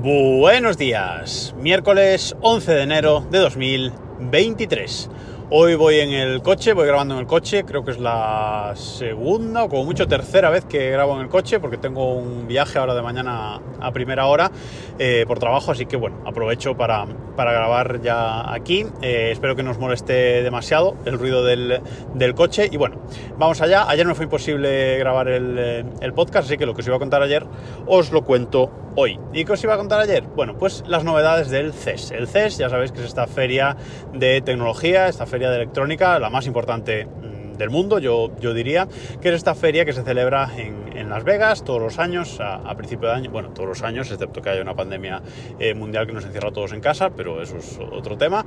Buenos días, miércoles 11 de enero de 2023. Hoy voy en el coche, voy grabando en el coche, creo que es la segunda o como mucho tercera vez que grabo en el coche porque tengo un viaje ahora de mañana a primera hora eh, por trabajo, así que bueno, aprovecho para, para grabar ya aquí. Eh, espero que no os moleste demasiado el ruido del, del, coche y bueno, vamos allá. Ayer no fue imposible grabar el, el podcast, así que lo que os iba a contar ayer os lo cuento hoy. ¿Y qué os iba a contar ayer? Bueno, pues las novedades del CES. El CES, ya sabéis que es esta feria de tecnología, esta feria de electrónica, la más importante mm, del mundo, yo, yo diría, que es esta feria que se celebra en, en Las Vegas todos los años, a, a, principio de año, bueno, todos los años, excepto que haya una pandemia eh, mundial que nos encierra a todos en casa, pero eso es otro tema.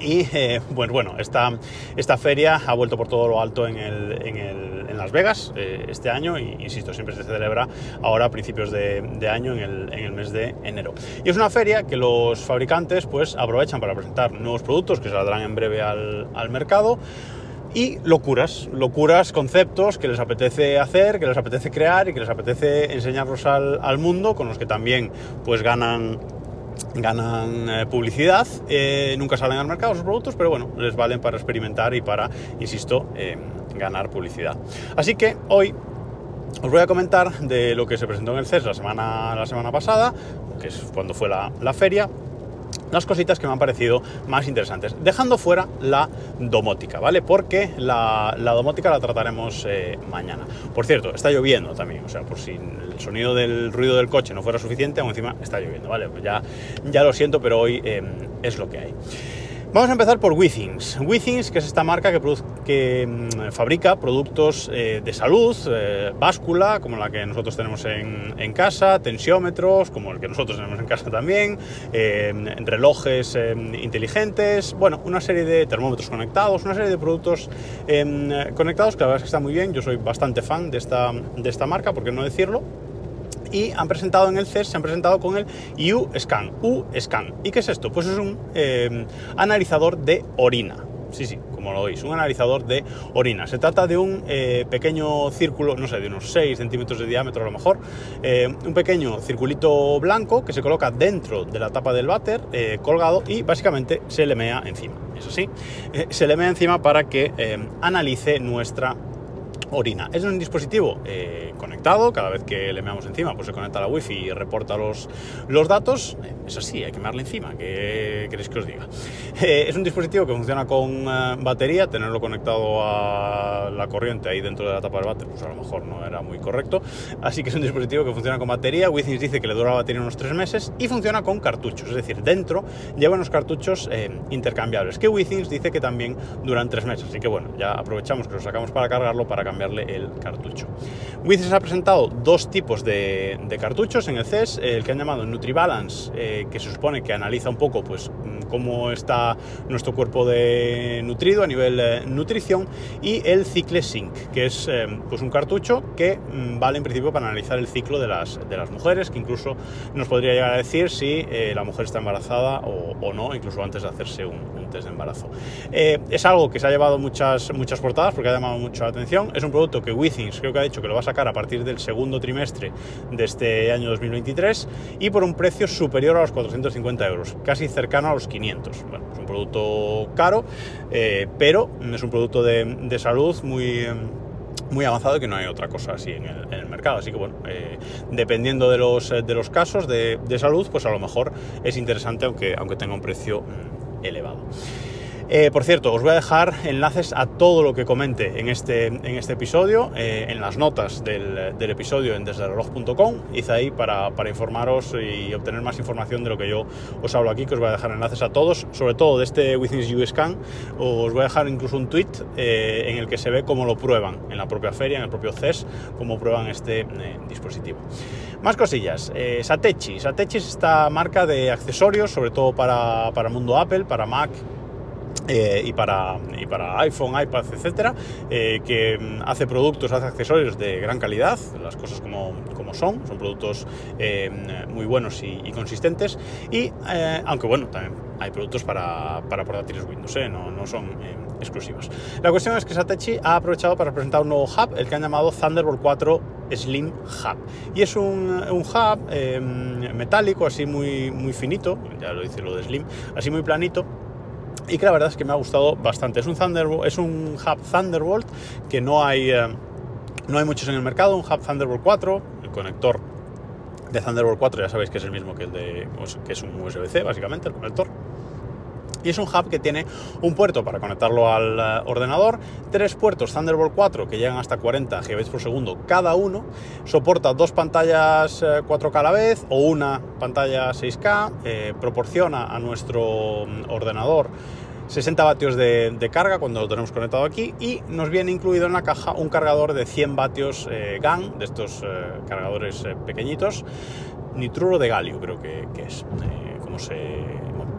Y eh, bueno, bueno esta, esta, feria ha vuelto por todo lo alto en, el, en, Las Vegas eh, este año y, insisto, siempre se celebra ahora a principios de, de año en el, en el, mes de enero. Y es una feria que los fabricantes pues aprovechan para presentar nuevos productos que saldrán en breve al, al mercado y locuras, locuras, conceptos que les apetece hacer, que les apetece crear y que les apetece enseñarlos al, al mundo, con los que también pues ganan ganan eh, publicidad, eh, nunca salen al mercado sus productos, pero bueno, les valen para experimentar y para, insisto, eh, ganar publicidad. Así que hoy os voy a comentar de lo que se presentó en el CES la semana, la semana pasada, que es cuando fue la, la feria, las cositas que me han parecido más interesantes, dejando fuera la domótica, ¿vale? Porque la, la domótica la trataremos eh, mañana. Por cierto, está lloviendo también, o sea, por si el sonido del ruido del coche no fuera suficiente, aún encima está lloviendo, ¿vale? Pues ya, ya lo siento, pero hoy eh, es lo que hay. Vamos a empezar por Withings. Withings, que es esta marca que, que mmm, fabrica productos eh, de salud, eh, báscula, como la que nosotros tenemos en, en, casa, tensiómetros, como el que nosotros tenemos en casa también, eh, relojes inteligentes, bueno, una serie de termómetros conectados, una serie de productos conectados que la verdad es que está muy bien. Yo soy bastante fan de esta, de esta marca, por qué no decirlo y han presentado en el CES, se han presentado con el U-Scan. U-Scan. ¿Y qué es esto? Pues es un eh, analizador de orina. Sí, sí, como lo oís, un analizador de orina. Se trata de un eh, pequeño círculo, no sé, de unos 6 centímetros de diámetro a lo mejor, eh, un pequeño circulito blanco que se coloca dentro de la tapa del váter, eh, colgado, y básicamente se le mea encima. Eso sí, se le mea encima para que analice nuestra orina. Es un dispositivo eh, conectado, cada vez que le meamos encima, pues se conecta a la wifi y reporta los, los datos. Eso sí, hay que mearle encima, ¿qué queréis que os diga? Eh, es un dispositivo que funciona con uh, batería, tenerlo conectado a la corriente ahí dentro de la tapa del váter, pues a lo mejor no era muy correcto. Así que es un dispositivo que funciona con batería. Withings dice que le dura la batería unos tres meses y funciona con cartuchos, es decir, dentro lleva unos cartuchos eh, intercambiables, que Withings dice que también duran tres meses. Así que bueno, ya aprovechamos que lo sacamos para cargarlo para cambiar cambiarle el cartucho. Withings ha presentado dos tipos de, cartuchos en el CES, el que han llamado NutriBalance, eh, que se supone que analiza un poco pues, cómo está nuestro cuerpo nutrido a nivel eh, nutrición, y el Cycle Sync, que es eh, pues un cartucho que mm, vale en principio para analizar el ciclo de las, de las mujeres, que incluso nos podría llegar a decir si eh, la mujer está embarazada o, no, incluso antes de hacerse un, un test de embarazo. es algo que se ha llevado muchas, muchas portadas porque ha llamado mucho la atención, es un producto que Withings creo que ha dicho que lo va a sacar a partir del segundo trimestre de este año 2023 y por un precio superior a los 450 euros, casi cercano a los 500. Bueno, es un producto caro, eh, pero es un producto de, de salud muy muy avanzado y que no hay otra cosa así en el, en el mercado. Así que bueno, eh, dependiendo de los, de los casos de, de, salud, pues a lo mejor es interesante aunque, aunque tenga un precio mmm, elevado. Eh, por cierto, os voy a dejar enlaces a todo lo que comente en este, en este episodio, eh, en las notas del, del episodio en desdereloj.com. Hice ahí para, para, informaros y obtener más información de lo que yo os hablo aquí, que os voy a dejar enlaces a todos, sobre todo de este Withings U-Scan. Os voy a dejar incluso un tweet eh, en el que se ve cómo lo prueban en la propia feria, en el propio CES, cómo prueban este dispositivo. Más cosillas. Satechi. Satechi es esta marca de accesorios, sobre todo para, para el mundo Apple, para Mac, eh, y, para, y para iPhone, iPad, etcétera, eh, que mm, hace productos, hace accesorios de gran calidad, las cosas como, como son, son productos eh, muy buenos y, consistentes, y aunque bueno, también hay productos para, para portátiles Windows, no, no, son exclusivos. La cuestión es que Satechi ha aprovechado para presentar un nuevo hub, el que han llamado Thunderbolt 4 Slim Hub. Y es un, un hub metálico, así muy, muy finito, ya lo dice lo de Slim, así muy planito, y que la verdad es que me ha gustado bastante. Es un, Thunderbolt, es un hub Thunderbolt que no hay, eh, no hay muchos en el mercado, un hub Thunderbolt 4, el conector de Thunderbolt 4 ya sabéis que es el mismo que el de pues, que es un USB-C básicamente el conector y es un hub que tiene un puerto para conectarlo al eh, ordenador, tres puertos Thunderbolt 4 que llegan hasta 40 GB por segundo cada uno, soporta dos pantallas 4K eh, a la vez o una pantalla 6K, eh, proporciona a nuestro mm, ordenador 60 vatios de, carga cuando lo tenemos conectado aquí y nos viene incluido en la caja un cargador de 100 vatios GAN, de estos cargadores pequeñitos, nitruro de galio creo que, es, como se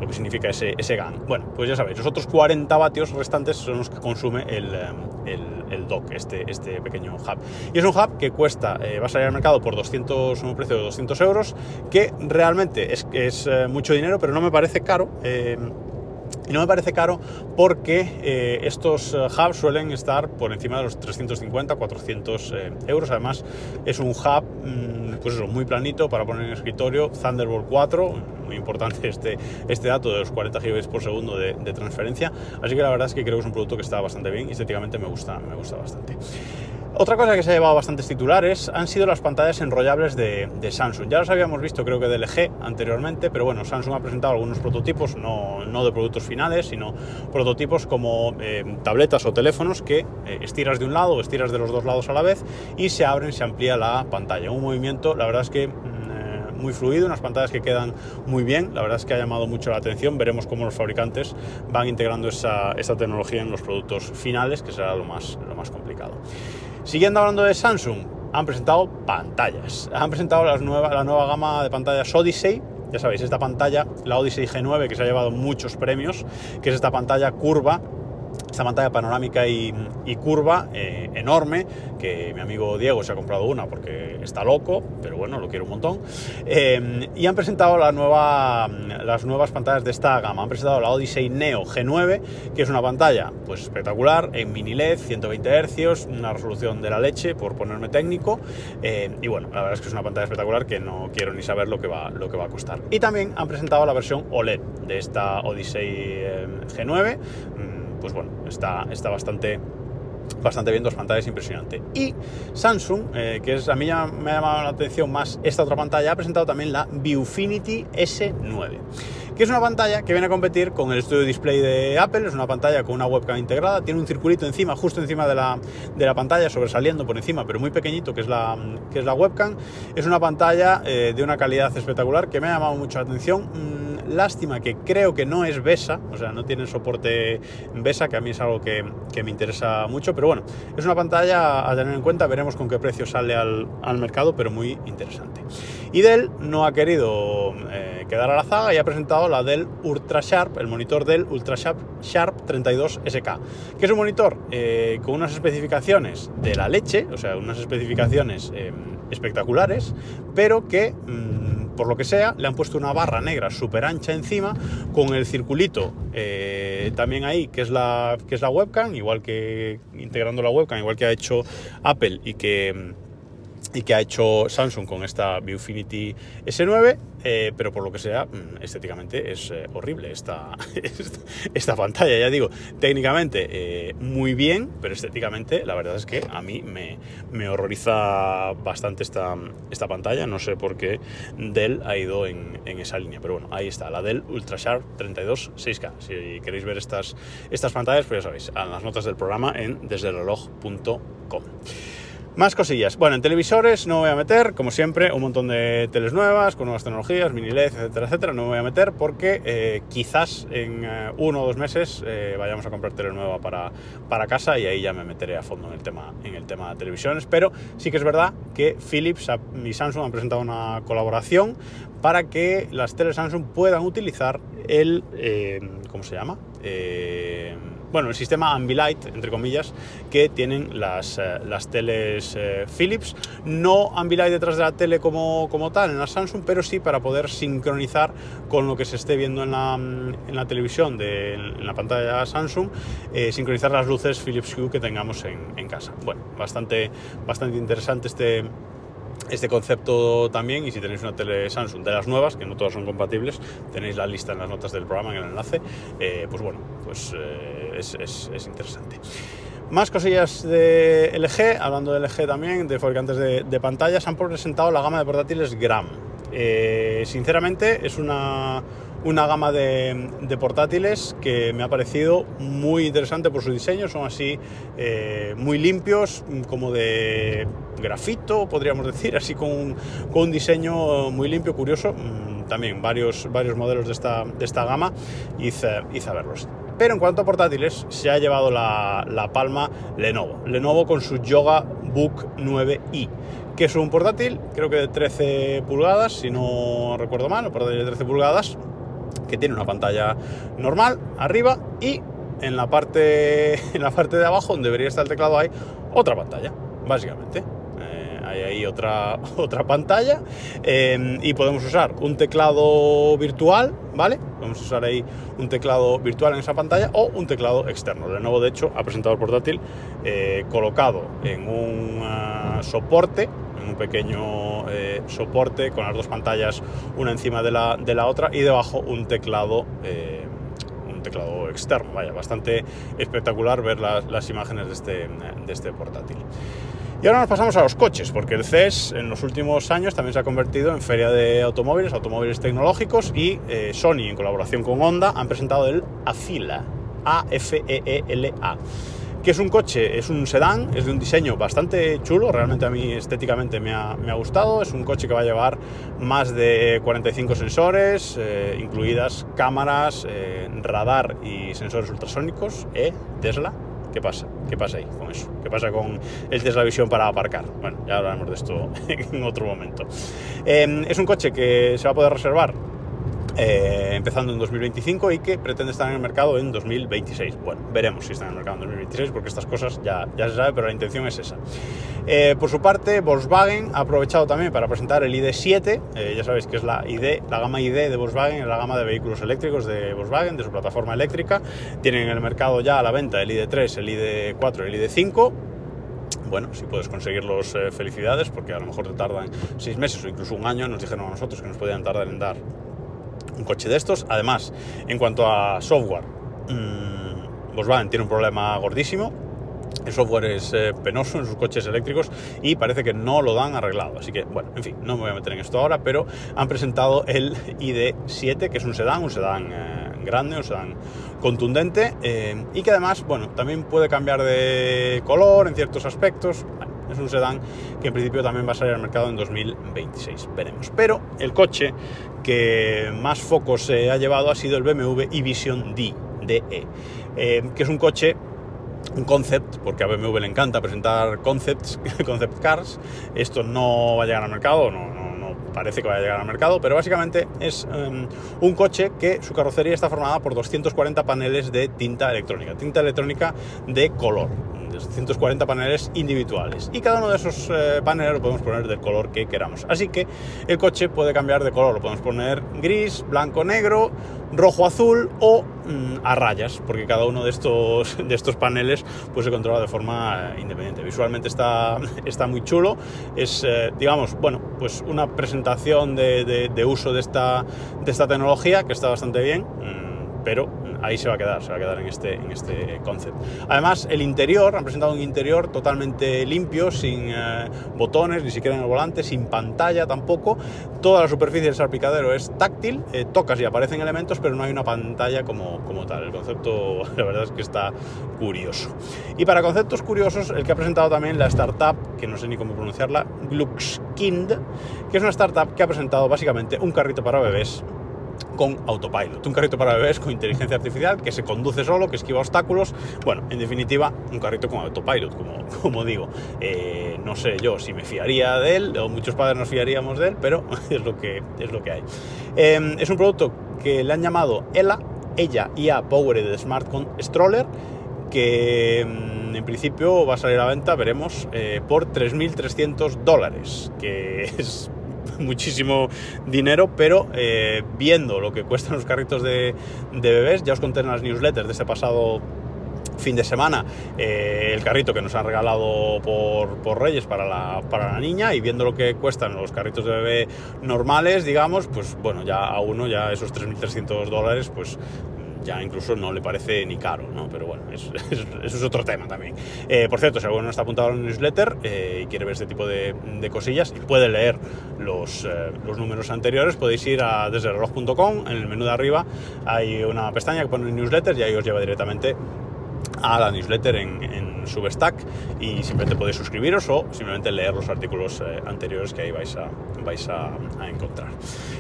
lo que significa ese, ese GAN. Bueno, pues ya sabéis, los otros 40 vatios restantes son los que consume el, eh, el, el dock, este, este pequeño hub. Y es un hub que cuesta, eh, va a salir al mercado por 200, un precio de 200 euros, que realmente es, es eh, mucho dinero, pero no me parece caro. Y no me parece caro porque eh, estos eh, hubs suelen estar por encima de los 350, 400 eh, euros. Además, es un hub mm, pues eso, muy planito para poner en escritorio. Thunderbolt 4, muy importante este, este dato de los 40 GB por segundo de, de, transferencia. Así que la verdad es que creo que es un producto que está bastante bien y estéticamente me gusta, me gusta bastante. Otra cosa que se ha llevado bastantes titulares han sido las pantallas enrollables de, Samsung. Ya los habíamos visto creo que de LG anteriormente, pero bueno, Samsung ha presentado algunos prototipos, no, de productos finales, sino prototipos como eh, tabletas o teléfonos que eh, estiras de un lado o estiras de los dos lados a la vez y se abren, se amplía la pantalla. Un movimiento, la verdad es que mm, eh, muy fluido, unas pantallas que quedan muy bien, la verdad es que ha llamado mucho la atención, veremos cómo los fabricantes van integrando esa, tecnología en los productos finales, que será lo más complicado. Siguiendo hablando de Samsung, han presentado pantallas. Han presentado la nueva gama de pantallas Odyssey. Ya sabéis, esta pantalla, la Odyssey G9, que se ha llevado muchos premios, que es esta pantalla curva esta pantalla panorámica y, curva eh, enorme, que mi amigo Diego se ha comprado una porque está loco, pero bueno, lo quiero un montón. Eh, y han presentado la nueva, las nuevas pantallas de esta gama. Han presentado la Odyssey Neo G9, que es una pantalla pues espectacular, en mini LED, 120 Hz, una resolución de la leche, por ponerme técnico. Eh, y bueno, la verdad es que es una pantalla espectacular que no quiero ni saber lo que va, lo que va a costar. Y también han presentado la versión OLED de esta Odyssey G9 pues bueno, está, está bastante bastante bien, dos pantallas impresionante. Y Samsung, eh, que es, a mí me ha llamado la atención más esta otra pantalla, ha presentado también la Viewfinity S9 que es una pantalla que viene a competir con el Studio Display de Apple, es una pantalla con una webcam integrada, tiene un circulito encima, justo encima de la, de la pantalla, sobresaliendo por encima, pero muy pequeñito, que es la, que es la webcam. Es una pantalla eh, de una calidad espectacular que me ha llamado mucho la atención. Lástima que creo que no es BESA, o sea, no tiene soporte BESA, que a mí es algo que, me interesa mucho, pero bueno, es una pantalla a tener en cuenta, veremos con qué precio sale al, mercado, pero muy interesante. Y Dell no ha querido eh, quedar a la zaga y ha presentado la Dell Ultra Sharp, el monitor Dell Ultra Sharp, Sharp 32SK, que es un monitor eh, con unas especificaciones de la leche, o sea, unas especificaciones em, espectaculares, pero que... Mm, por lo que sea, le han puesto una barra negra súper ancha encima con el circulito eh, también ahí, que es, la, que es la webcam, igual que integrando la webcam, igual que ha hecho Apple y que y que ha hecho Samsung con esta Viewfinity S9, eh, pero por lo que sea, mm, estéticamente es eh, horrible esta, esta, pantalla. Ya digo, técnicamente eh, muy bien, pero estéticamente la verdad es que a mí me, me horroriza bastante esta, esta pantalla. No sé por qué Dell ha ido en, en, esa línea, pero bueno, ahí está, la Dell UltraSharp 32 6K. Si queréis ver estas, estas pantallas, pues ya sabéis, en las notas del programa en desdereloj.com. Más cosillas. Bueno, en televisores no me voy a meter, como siempre, un montón de teles nuevas, con nuevas tecnologías, mini LED, etcétera, etcétera. No me voy a meter porque eh, quizás en eh, uno o dos meses eh, vayamos a comprar tele nueva para, para casa y ahí ya me meteré a fondo en el, tema, en el tema de televisiones. Pero sí que es verdad que Philips y Samsung han presentado una colaboración para que las teles Samsung puedan utilizar el... ¿Cómo se llama? Bueno, el sistema Ambilight, entre comillas, que tienen las, eh, las teles eh, Philips. No Ambilight detrás de la tele como, como tal en la Samsung, pero sí para poder sincronizar con lo que se esté viendo en la, en la televisión, de, en la pantalla Samsung, eh, sincronizar las luces Philips Hue que tengamos en, en casa. Bueno, bastante, bastante interesante este este concepto también y si tenéis una tele Samsung de las nuevas, que no todas son compatibles, tenéis la lista en las notas del programa, en el enlace, eh, pues bueno, pues eh, es, es, interesante. Más cosillas de LG, hablando de LG también, de fabricantes de, de pantallas, han presentado la gama de portátiles Gram. Eh, sinceramente es una, una gama de, portátiles que me ha parecido muy interesante por su diseño, son así eh, muy limpios, como de grafito, podríamos decir, así con un, con un diseño muy limpio, curioso, mm, también varios, varios modelos de esta, de esta gama, hice, hice a verlos. Pero en cuanto a portátiles, se ha llevado la, la palma Lenovo. Lenovo con su Yoga Book 9i que es un portátil, creo que de 13 pulgadas, si no recuerdo mal, portátil de 13 pulgadas, que tiene una pantalla normal arriba y en la parte, en la parte de abajo, donde debería estar el teclado, hay otra pantalla, básicamente. Hay ahí otra, otra pantalla eh, y podemos usar un teclado virtual, ¿vale? Podemos usar ahí un teclado virtual en esa pantalla o un teclado externo. De nuevo, de hecho, ha presentado el portátil eh, colocado en un ah, soporte en un pequeño eh, soporte con las dos pantallas una encima de la, de la otra y debajo un teclado eh, teclado externo vaya bastante espectacular ver las, las imágenes de este, de este portátil y ahora nos pasamos a los coches, porque el CES en los últimos años también se ha convertido en feria de automóviles, automóviles tecnológicos, y eh, Sony, en colaboración con Honda, han presentado el Afila, A-F-E-E-L-A que es un coche, es un sedán, es de un diseño bastante chulo, realmente a mí estéticamente me ha, gustado, es un coche que va a llevar más de 45 sensores, eh, incluidas cámaras, eh, radar y sensores ultrasónicos. Tesla. ¿Qué pasa? ¿Qué pasa ahí con eso? ¿Qué pasa con el Tesla Visión para aparcar? Bueno, ya hablaremos de esto en otro momento. Eh, es un coche que se va a poder reservar eh, empezando en 2025 y que pretende estar en el mercado en 2026. Bueno, veremos si está en el mercado en 2026 porque estas cosas ya, ya se sabe, pero la intención es esa. Eh, por su parte, Volkswagen ha aprovechado también para presentar el ID7, eh, ya sabéis que es la ID, la gama ID de Volkswagen, la gama de vehículos eléctricos de Volkswagen, de su plataforma eléctrica. Tienen en el mercado ya a la venta el ID3, el ID4 y el ID5 bueno, si puedes conseguirlos, felicidades, porque a lo mejor te tardan seis meses o incluso un año. Nos dijeron a nosotros que nos podían tardar en dar un coche de estos. Además, en cuanto a software, mmm, Volkswagen tiene un problema gordísimo. El software es eh, penoso en sus coches eléctricos y parece que no lo dan arreglado. Así que, bueno, en fin, no me voy a meter en esto ahora, pero han presentado el ID7, que es un sedán, un sedán eh, grande, un sedán contundente eh, y que además, bueno, también puede cambiar de color en ciertos aspectos. Es un sedán que en principio también va a salir al mercado en 2026, veremos. Pero el coche que más focos se ha llevado ha sido el BMW e-Vision D, DE, eh, que es un coche un concept, porque a BMW le encanta presentar concepts, concept cars. Esto no va a llegar al mercado, no, parece que va a llegar al mercado, pero básicamente es em, un coche que su carrocería está formada por 240 paneles de tinta electrónica, tinta electrónica de color. 240 paneles individuales y cada uno de esos eh, paneles lo podemos poner del color que queramos así que el coche puede cambiar de color lo podemos poner gris, blanco, negro rojo, azul o mm, a rayas porque cada uno de estos, de estos paneles pues se controla de forma eh, independiente. Visualmente está, está muy chulo. Es eh, digamos bueno pues una presentación de, de, uso de esta, de esta tecnología que está bastante bien mm, pero ahí se va a quedar, se va a quedar en este, en este concept. Además, el interior, han presentado un interior totalmente limpio, sin eh, botones, ni siquiera en el volante, sin pantalla tampoco. Toda la superficie del salpicadero es táctil, eh, tocas y aparecen elementos, pero no hay una pantalla como, como tal. El concepto, la verdad es que está curioso. Y para conceptos curiosos, el que ha presentado también la startup, que no sé ni cómo pronunciarla, Gluckskind, que es una startup que ha presentado básicamente un carrito para bebés con autopilot. Un carrito para bebés con inteligencia artificial que se conduce solo, que esquiva obstáculos. Bueno, en definitiva, un carrito con autopilot, como, como digo. Eh, no sé yo si me fiaría de él, o muchos padres nos fiaríamos de él, pero es lo que, es lo que hay. Eh, es un producto que le han llamado ELA, ella IA Powered Smart Stroller, que mm, en principio va a salir a venta, veremos, eh, por 3.300 dólares, que es muchísimo dinero, pero eh, viendo lo que cuestan los carritos de, bebés, ya os conté en las newsletters de este pasado fin de semana eh, el carrito que nos han regalado por, por Reyes para la, para la, niña y viendo lo que cuestan los carritos de bebé normales, digamos, pues bueno, ya a uno, ya esos 3.300 dólares, pues ya incluso no le parece ni caro, ¿no? Pero bueno, eso es, otro tema también. Eh, por cierto, si alguno no está apuntado a la newsletter eh, y quiere ver este tipo de, cosillas y puede leer los, eh, los, números anteriores, podéis ir a desdereloj.com, en el menú de arriba hay una pestaña que pone newsletter y ahí os lleva directamente a la newsletter en, Substack y simplemente podéis suscribiros o simplemente leer los artículos anteriores que ahí vais a, vais a, encontrar.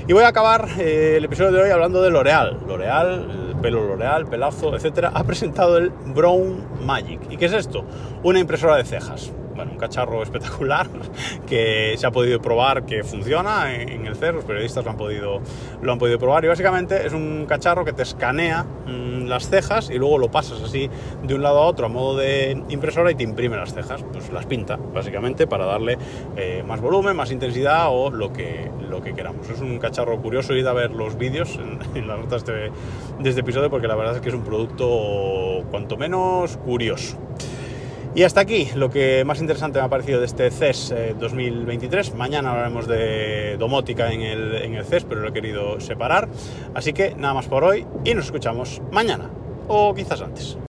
Y voy a acabar el episodio de hoy hablando de L'Oreal. L'Oreal, pelo L'Oreal, pelazo, etcétera, ha presentado el Brown Magic. ¿Y qué es esto? Una impresora de cejas bueno, un cacharro espectacular que se ha podido probar que funciona en el CER, los periodistas lo han podido, lo han podido probar y básicamente es un cacharro que te escanea mm, las cejas y luego lo pasas así de un lado a otro a modo de impresora y te imprime las cejas, pues las pinta básicamente para darle eh, más volumen, más intensidad o lo que, lo que queramos. Es un cacharro curioso, id a ver los vídeos en, las notas de, de este episodio porque la verdad es que es un producto cuanto menos curioso. Y hasta aquí lo que más interesante me ha parecido de este CES 2023. Eh, Mañana hablaremos de domótica en el, en el CES, pero lo he querido separar. Así que nada más por hoy y nos escuchamos mañana o quizás antes.